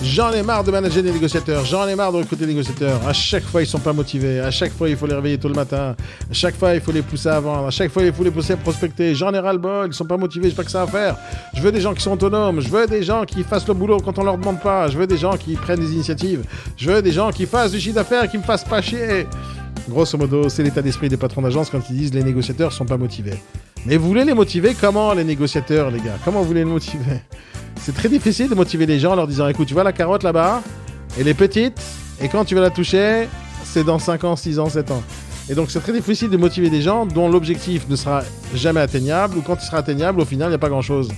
J'en ai marre de manager des négociateurs, j'en ai marre de recruter des négociateurs. À chaque fois, ils sont pas motivés. À chaque fois, il faut les réveiller tôt le matin. À chaque fois, il faut les pousser à vendre. À chaque fois, il faut les pousser à prospecter. J'en ai ras le bol, ils sont pas motivés, j'ai pas que ça à faire. Je veux des gens qui sont autonomes. Je veux des gens qui fassent le boulot quand on leur demande pas. Je veux des gens qui prennent des initiatives. Je veux des gens qui fassent du chiffre d'affaires, qui me fassent pas chier. Grosso modo, c'est l'état d'esprit des patrons d'agence quand ils disent les négociateurs sont pas motivés. Mais vous voulez les motiver? Comment les négociateurs, les gars? Comment vous voulez les motiver? C'est très difficile de motiver les gens en leur disant écoute, tu vois la carotte là-bas Elle est petite, et quand tu vas la toucher, c'est dans 5 ans, 6 ans, 7 ans. Et donc c'est très difficile de motiver des gens dont l'objectif ne sera jamais atteignable, ou quand il sera atteignable, au final, il n'y a pas grand-chose.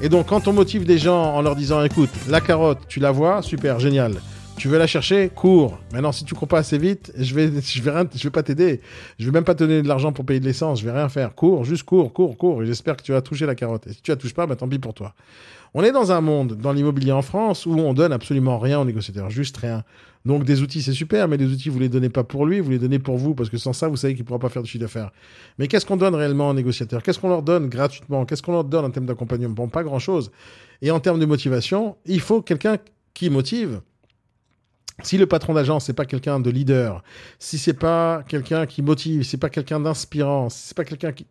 Et donc quand on motive des gens en leur disant écoute, la carotte, tu la vois, super, génial. Tu veux la chercher Cours. Maintenant, si tu cours pas assez vite, je vais, je vais rien, je vais pas t'aider. Je vais même pas te donner de l'argent pour payer de l'essence. Je vais rien faire. Cours, juste cours, cours, cours. Et j'espère que tu vas toucher la carotte. Et si tu la touches pas, bah, tant pis pour toi. On est dans un monde, dans l'immobilier en France, où on donne absolument rien aux négociateurs. Juste rien. Donc, des outils, c'est super, mais les outils, vous les donnez pas pour lui, vous les donnez pour vous, parce que sans ça, vous savez qu'il pourra pas faire de chiffre d'affaires. Mais qu'est-ce qu'on donne réellement aux négociateurs? Qu'est-ce qu'on leur donne gratuitement? Qu'est-ce qu'on leur donne en termes d'accompagnement? Bon, pas grand chose. Et en termes de motivation, il faut quelqu'un qui motive. Si le patron d'agence c'est pas quelqu'un de leader, si c'est pas quelqu'un qui motive, si c'est pas quelqu'un d'inspirant, si c'est pas quelqu'un qui,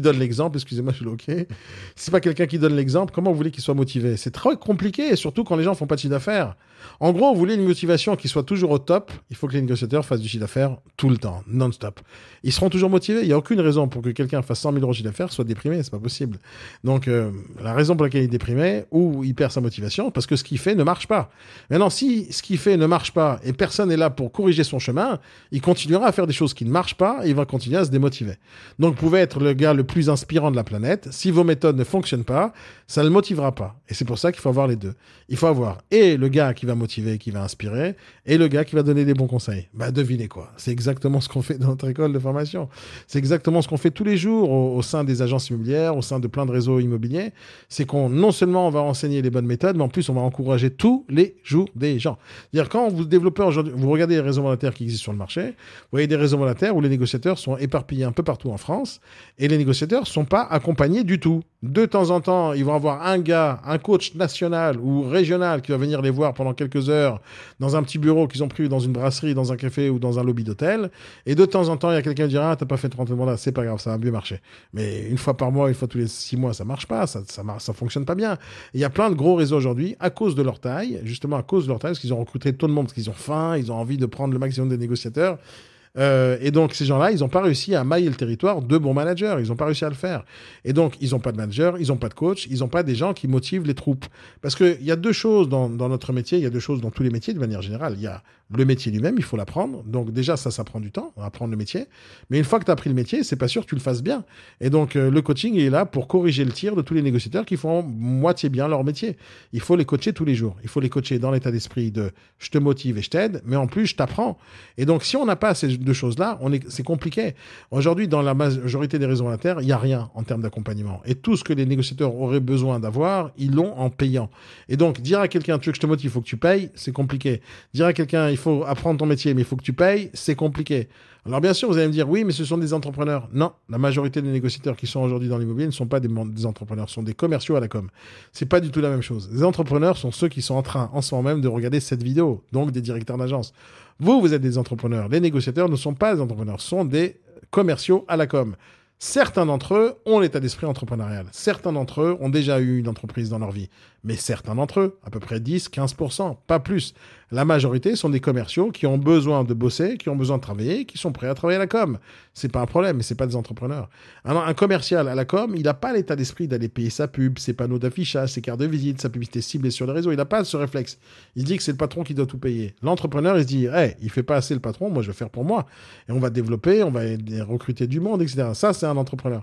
donne l'exemple, excusez-moi, je suis bloqué. Si c'est pas quelqu'un qui donne l'exemple, comment vous voulez qu'il soit motivé? C'est très compliqué, surtout quand les gens font pas de chiffre d'affaires. En gros, vous voulez une motivation qui soit toujours au top, il faut que les négociateurs fassent du chiffre d'affaires tout le temps, non-stop. Ils seront toujours motivés. Il n'y a aucune raison pour que quelqu'un fasse 100 000 euros de chiffre d'affaires soit déprimé, c'est pas possible. Donc, euh, la raison pour laquelle il est déprimé ou il perd sa motivation, parce que ce qu'il fait ne marche pas. Maintenant, si ce qu'il fait ne marche pas et personne n'est là pour corriger son chemin, il continuera à faire des choses qui ne marchent pas et il va continuer à se démotiver. Donc, vous pouvez être le gars le plus inspirant de la planète. Si vos méthodes ne fonctionnent pas, ça ne le motivera pas. Et c'est pour ça qu'il faut avoir les deux. Il faut avoir et le gars qui va motiver, qui va inspirer, et le gars qui va donner des bons conseils. Bah, devinez quoi. C'est exactement ce qu'on fait dans notre école de formation. C'est exactement ce qu'on fait tous les jours au, au, sein des agences immobilières, au sein de plein de réseaux immobiliers. C'est qu'on, non seulement on va enseigner les bonnes méthodes, mais en plus on va encourager tous les jours des gens. C'est-à-dire, quand vous développez aujourd'hui, vous regardez les réseaux monétaires qui existent sur le marché, vous voyez des réseaux monétaires où les négociateurs sont éparpillés un peu partout en France, et les négociateurs sont pas accompagnés du tout. De temps en temps, ils vont avoir un gars, un coach national ou régional qui va venir les voir pendant quelques heures dans un petit bureau qu'ils ont pris dans une brasserie, dans un café ou dans un lobby d'hôtel. Et de temps en temps, il y a quelqu'un qui dira, ah, t'as pas fait 30 mandats, c'est pas grave, ça va mieux marcher. Mais une fois par mois, une fois tous les six mois, ça marche pas, ça, ça, ça fonctionne pas bien. Il y a plein de gros réseaux aujourd'hui, à cause de leur taille, justement à cause de leur taille, parce qu'ils ont recruté tout le monde, parce qu'ils ont faim, ils ont envie de prendre le maximum des négociateurs. Euh, et donc, ces gens-là, ils n'ont pas réussi à mailler le territoire de bons managers. Ils n'ont pas réussi à le faire. Et donc, ils n'ont pas de manager, ils n'ont pas de coach, ils n'ont pas des gens qui motivent les troupes. Parce qu'il y a deux choses dans, dans, notre métier, il y a deux choses dans tous les métiers de manière générale. Il y a le métier lui-même, il faut l'apprendre. Donc, déjà, ça, ça prend du temps, apprendre le métier. Mais une fois que tu as appris le métier, c'est pas sûr que tu le fasses bien. Et donc, euh, le coaching est là pour corriger le tir de tous les négociateurs qui font moitié bien leur métier. Il faut les coacher tous les jours. Il faut les coacher dans l'état d'esprit de je te motive et je t'aide, mais en plus, je t'apprends. Et donc, si on n'a pas ces deux choses-là, c'est compliqué. Aujourd'hui, dans la majorité des réseaux monétaires, il n'y a rien en termes d'accompagnement. Et tout ce que les négociateurs auraient besoin d'avoir, ils l'ont en payant. Et donc, dire à quelqu'un, tu veux que je te motive, il faut que tu payes, c'est compliqué. Dire à quelqu'un, il faut apprendre ton métier, mais il faut que tu payes, c'est compliqué. Alors bien sûr, vous allez me dire, oui, mais ce sont des entrepreneurs. Non, la majorité des négociateurs qui sont aujourd'hui dans l'immobilier ne sont pas des, entrepreneurs, ce sont des commerciaux à la com. C'est pas du tout la même chose. Les entrepreneurs sont ceux qui sont en train, en ce moment même, de regarder cette vidéo, donc des directeurs d'agence. Vous, vous êtes des entrepreneurs. Les négociateurs ne sont pas des entrepreneurs, sont des commerciaux à la com. Certains d'entre eux ont l'état d'esprit entrepreneurial. Certains d'entre eux ont déjà eu une entreprise dans leur vie. Mais certains d'entre eux, à peu près 10, 15%, pas plus. La majorité sont des commerciaux qui ont besoin de bosser, qui ont besoin de travailler, qui sont prêts à travailler à la com. C'est pas un problème, mais c'est pas des entrepreneurs. Un commercial à la com, il n'a pas l'état d'esprit d'aller payer sa pub, ses panneaux d'affichage, ses cartes de visite, sa publicité ciblée sur les réseaux. Il n'a pas ce réflexe. Il dit que c'est le patron qui doit tout payer. L'entrepreneur, il se dit, hey, il fait pas assez le patron, moi je vais faire pour moi. Et on va développer, on va recruter du monde, etc. Ça, c'est entrepreneur.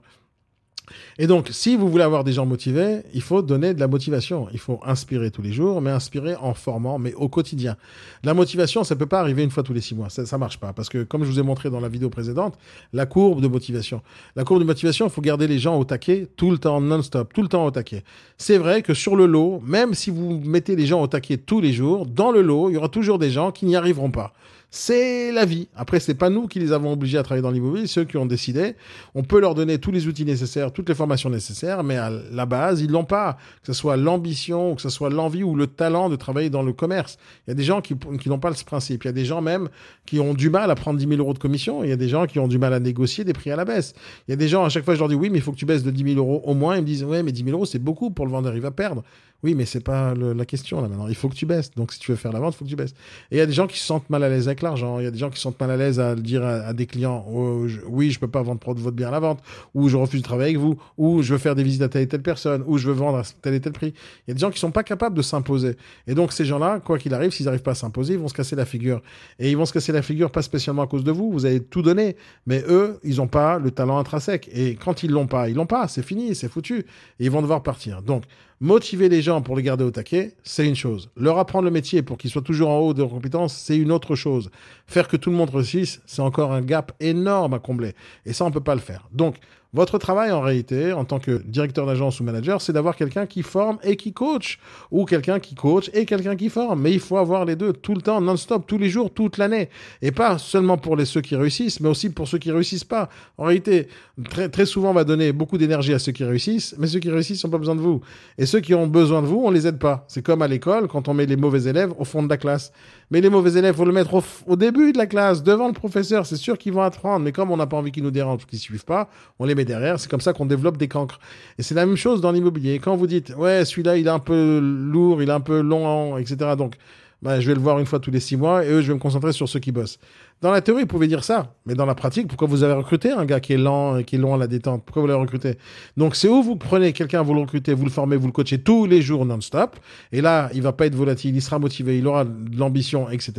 Et donc, si vous voulez avoir des gens motivés, il faut donner de la motivation. Il faut inspirer tous les jours, mais inspirer en formant, mais au quotidien. La motivation, ça peut pas arriver une fois tous les six mois. Ça, ça marche pas. Parce que, comme je vous ai montré dans la vidéo précédente, la courbe de motivation. La courbe de motivation, il faut garder les gens au taquet tout le temps, non-stop, tout le temps au taquet. C'est vrai que sur le lot, même si vous mettez les gens au taquet tous les jours, dans le lot, il y aura toujours des gens qui n'y arriveront pas. C'est la vie. Après, c'est pas nous qui les avons obligés à travailler dans l'immobilier, ceux qui ont décidé. On peut leur donner tous les outils nécessaires, toutes les formations nécessaires, mais à la base, ils l'ont pas. Que ce soit l'ambition, que ce soit l'envie ou le talent de travailler dans le commerce. Il y a des gens qui, n'ont pas ce principe. Il y a des gens même qui ont du mal à prendre 10 000 euros de commission. Il y a des gens qui ont du mal à négocier des prix à la baisse. Il y a des gens, à chaque fois, je leur dis oui, mais il faut que tu baisses de 10 000 euros au moins. Ils me disent ouais, mais 10 000 euros, c'est beaucoup pour le vendeur. Il va perdre. Oui, mais c'est pas la question là maintenant. Il faut que tu baisses. Donc si tu veux faire la vente, il faut que tu baisses. Et il y a des gens qui se sentent mal à l'aise avec l'argent. Il y a des gens qui se sentent mal à l'aise à dire à, des clients oh, oui, je peux pas vendre votre bien à la vente, ou je refuse de travailler avec vous, ou je veux faire des visites à telle et telle personne, ou je veux vendre à tel et tel prix. Il y a des gens qui sont pas capables de s'imposer. Et donc ces gens-là, quoi qu'il arrive, s'ils n'arrivent pas à s'imposer, ils vont se casser la figure. Et ils vont se casser la figure pas spécialement à cause de vous. Vous avez tout donné, mais eux, ils n'ont pas le talent intrinsèque. Et quand ils l'ont pas, ils l'ont pas. C'est fini, c'est foutu. Et ils vont devoir partir. Donc Motiver les gens pour les garder au taquet, c'est une chose. Leur apprendre le métier pour qu'ils soient toujours en haut de leurs compétences, c'est une autre chose. Faire que tout le monde réussisse, c'est encore un gap énorme à combler. Et ça, on ne peut pas le faire. Donc, votre travail, en réalité, en tant que directeur d'agence ou manager, c'est d'avoir quelqu'un qui forme et qui coach, ou quelqu'un qui coach et quelqu'un qui forme. Mais il faut avoir les deux tout le temps, non-stop, tous les jours, toute l'année. Et pas seulement pour les ceux qui réussissent, mais aussi pour ceux qui réussissent pas. En réalité, très, souvent, on va donner beaucoup d'énergie à ceux qui réussissent, mais ceux qui réussissent n'ont pas besoin de vous. Et ceux qui ont besoin de vous, on les aide pas. C'est comme à l'école, quand on met les mauvais élèves au fond de la classe. Mais les mauvais élèves, faut le mettre au, début de la classe, devant le professeur. C'est sûr qu'ils vont apprendre. Mais comme on n'a pas envie qu'ils nous dérangent, qu'ils suivent pas, on les met derrière. C'est comme ça qu'on développe des cancres. Et c'est la même chose dans l'immobilier. Quand vous dites, ouais, celui-là, il est un peu lourd, il est un peu long, etc. Donc, bah, je vais le voir une fois tous les six mois et eux, je vais me concentrer sur ceux qui bossent. Dans la théorie, vous pouvez dire ça, mais dans la pratique, pourquoi vous avez recruté un gars qui est lent, qui est long à la détente? Pourquoi vous l'avez recruté? Donc, c'est où vous prenez quelqu'un, vous le recrutez, vous le formez, vous le coachez tous les jours non-stop, et là, il va pas être volatile, il sera motivé, il aura de l'ambition, etc.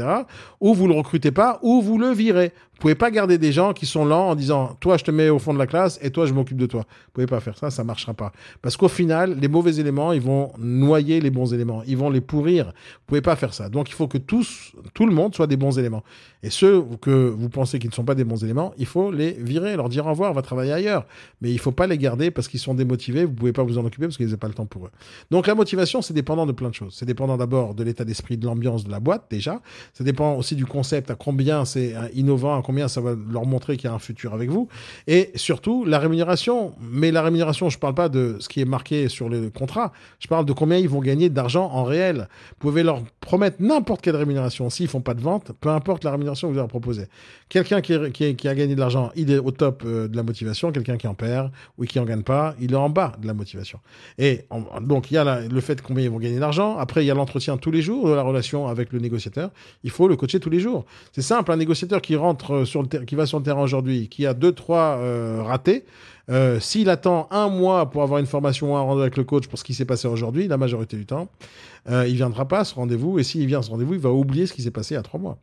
Ou vous le recrutez pas, ou vous le virez. Vous pouvez pas garder des gens qui sont lents en disant toi je te mets au fond de la classe et toi je m'occupe de toi. Vous pouvez pas faire ça, ça marchera pas. Parce qu'au final, les mauvais éléments, ils vont noyer les bons éléments, ils vont les pourrir. Vous pouvez pas faire ça. Donc il faut que tout le monde soit des bons éléments. Et ceux que vous pensez qu'ils ne sont pas des bons éléments, il faut les virer, leur dire au revoir, va travailler ailleurs. Mais il faut pas les garder parce qu'ils sont démotivés, vous pouvez pas vous en occuper parce qu'ils n'ont pas le temps pour eux. Donc la motivation, c'est dépendant de plein de choses. C'est dépendant d'abord de l'état d'esprit, de l'ambiance de la boîte déjà. Ça dépend aussi du concept, à combien c'est innovant, à combien ça va leur montrer qu'il y a un futur avec vous. Et surtout, la rémunération. Mais la rémunération, je ne parle pas de ce qui est marqué sur le contrat. Je parle de combien ils vont gagner d'argent en réel. Vous pouvez leur promettre n'importe quelle rémunération. S'ils font pas de vente, peu importe la rémunération que vous leur proposez. Quelqu'un qui, a gagné de l'argent, il est au top euh, de la motivation. Quelqu'un qui en perd ou qui en gagne pas, il est en bas de la motivation. Et donc, il y a le fait combien ils vont gagner d'argent. Après, il y a l'entretien tous les jours de la relation avec le négociateur. Il faut le coacher tous les jours. C'est simple, un négociateur qui rentre sur le qui va sur le terrain aujourd'hui, qui a deux, trois euh, ratés, euh, s'il attend un mois pour avoir une formation un rendez-vous avec le coach pour ce qui s'est passé aujourd'hui, la majorité du temps, euh, il viendra pas à ce rendez-vous. Et s'il vient à ce rendez-vous, il va oublier ce qui s'est passé il y a trois mois.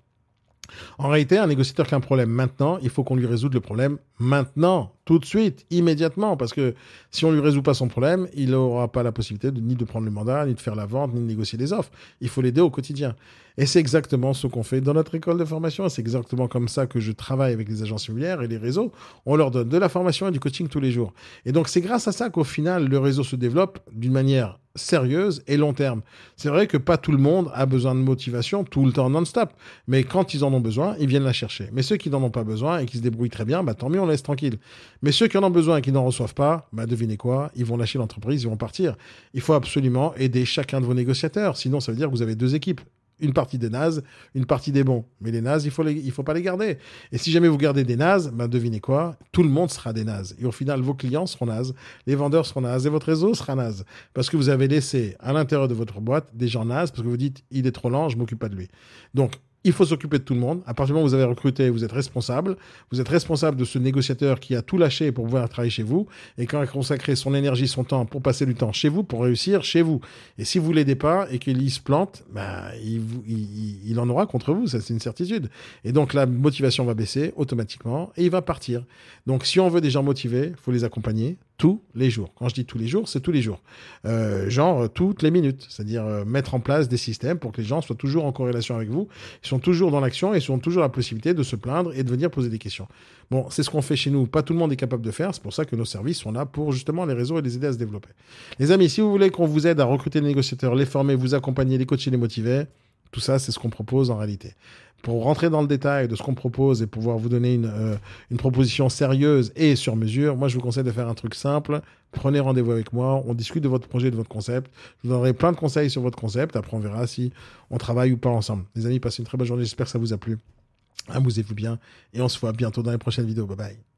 En réalité, un négociateur qui a un problème maintenant, il faut qu'on lui résoudre le problème maintenant, tout de suite, immédiatement, parce que si on lui résout pas son problème, il n'aura pas la possibilité ni de prendre le mandat, ni de faire la vente, ni de négocier les offres. Il faut l'aider au quotidien. Et c'est exactement ce qu'on fait dans notre école de formation. C'est exactement comme ça que je travaille avec les agences immobilières et les réseaux. On leur donne de la formation et du coaching tous les jours. Et donc, c'est grâce à ça qu'au final, le réseau se développe d'une manière sérieuse et long terme. C'est vrai que pas tout le monde a besoin de motivation tout le temps non-stop, mais quand ils en ont besoin, ils viennent la chercher. Mais ceux qui n'en ont pas besoin et qui se débrouillent très bien, bah, tant mieux, on laisse tranquille. Mais ceux qui en ont besoin et qui n'en reçoivent pas, bah, devinez quoi, ils vont lâcher l'entreprise, ils vont partir. Il faut absolument aider chacun de vos négociateurs, sinon ça veut dire que vous avez deux équipes une partie des nazes, une partie des bons. Mais les nazes, il faut il faut pas les garder. Et si jamais vous gardez des nazes, ben devinez quoi? Tout le monde sera des nazes. Et au final, vos clients seront nazes, les vendeurs seront nazes et votre réseau sera naze. Parce que vous avez laissé à l'intérieur de votre boîte des gens nazes parce que vous dites, il est trop lent, je m'occupe pas de lui. Donc, il faut s'occuper de tout le monde. À partir du moment où vous avez recruté, vous êtes responsable. Vous êtes responsable de ce négociateur qui a tout lâché pour pouvoir travailler chez vous et qui a consacré son énergie, son temps pour passer du temps chez vous, pour réussir chez vous. Et si vous l'aidez pas et qu'il se plante, bah, il, il, il, en aura contre vous. Ça, c'est une certitude. Et donc, la motivation va baisser automatiquement et il va partir. Donc, si on veut des gens motivés, faut les accompagner tous les jours. Quand je dis tous les jours, c'est tous les jours. Euh, genre toutes les minutes. C'est-à-dire euh, mettre en place des systèmes pour que les gens soient toujours en corrélation avec vous. Ils sont toujours dans l'action et ils ont toujours la possibilité de se plaindre et de venir poser des questions. Bon, c'est ce qu'on fait chez nous. Pas tout le monde est capable de faire. C'est pour ça que nos services sont là pour justement les réseaux et les aider à se développer. Les amis, si vous voulez qu'on vous aide à recruter des négociateurs, les former, vous accompagner, les coacher, les motiver, Tout ça, c'est ce qu'on propose en réalité. Pour rentrer dans le détail de ce qu'on propose et pouvoir vous donner une, euh, une proposition sérieuse et sur mesure, moi je vous conseille de faire un truc simple. Prenez rendez-vous avec moi, on discute de votre projet, de votre concept. Je vous donnerai plein de conseils sur votre concept. Après, on verra si on travaille ou pas ensemble. Les amis, passez une très bonne journée. J'espère que ça vous a plu. Amusez-vous bien et on se voit bientôt dans les prochaines vidéos. Bye bye.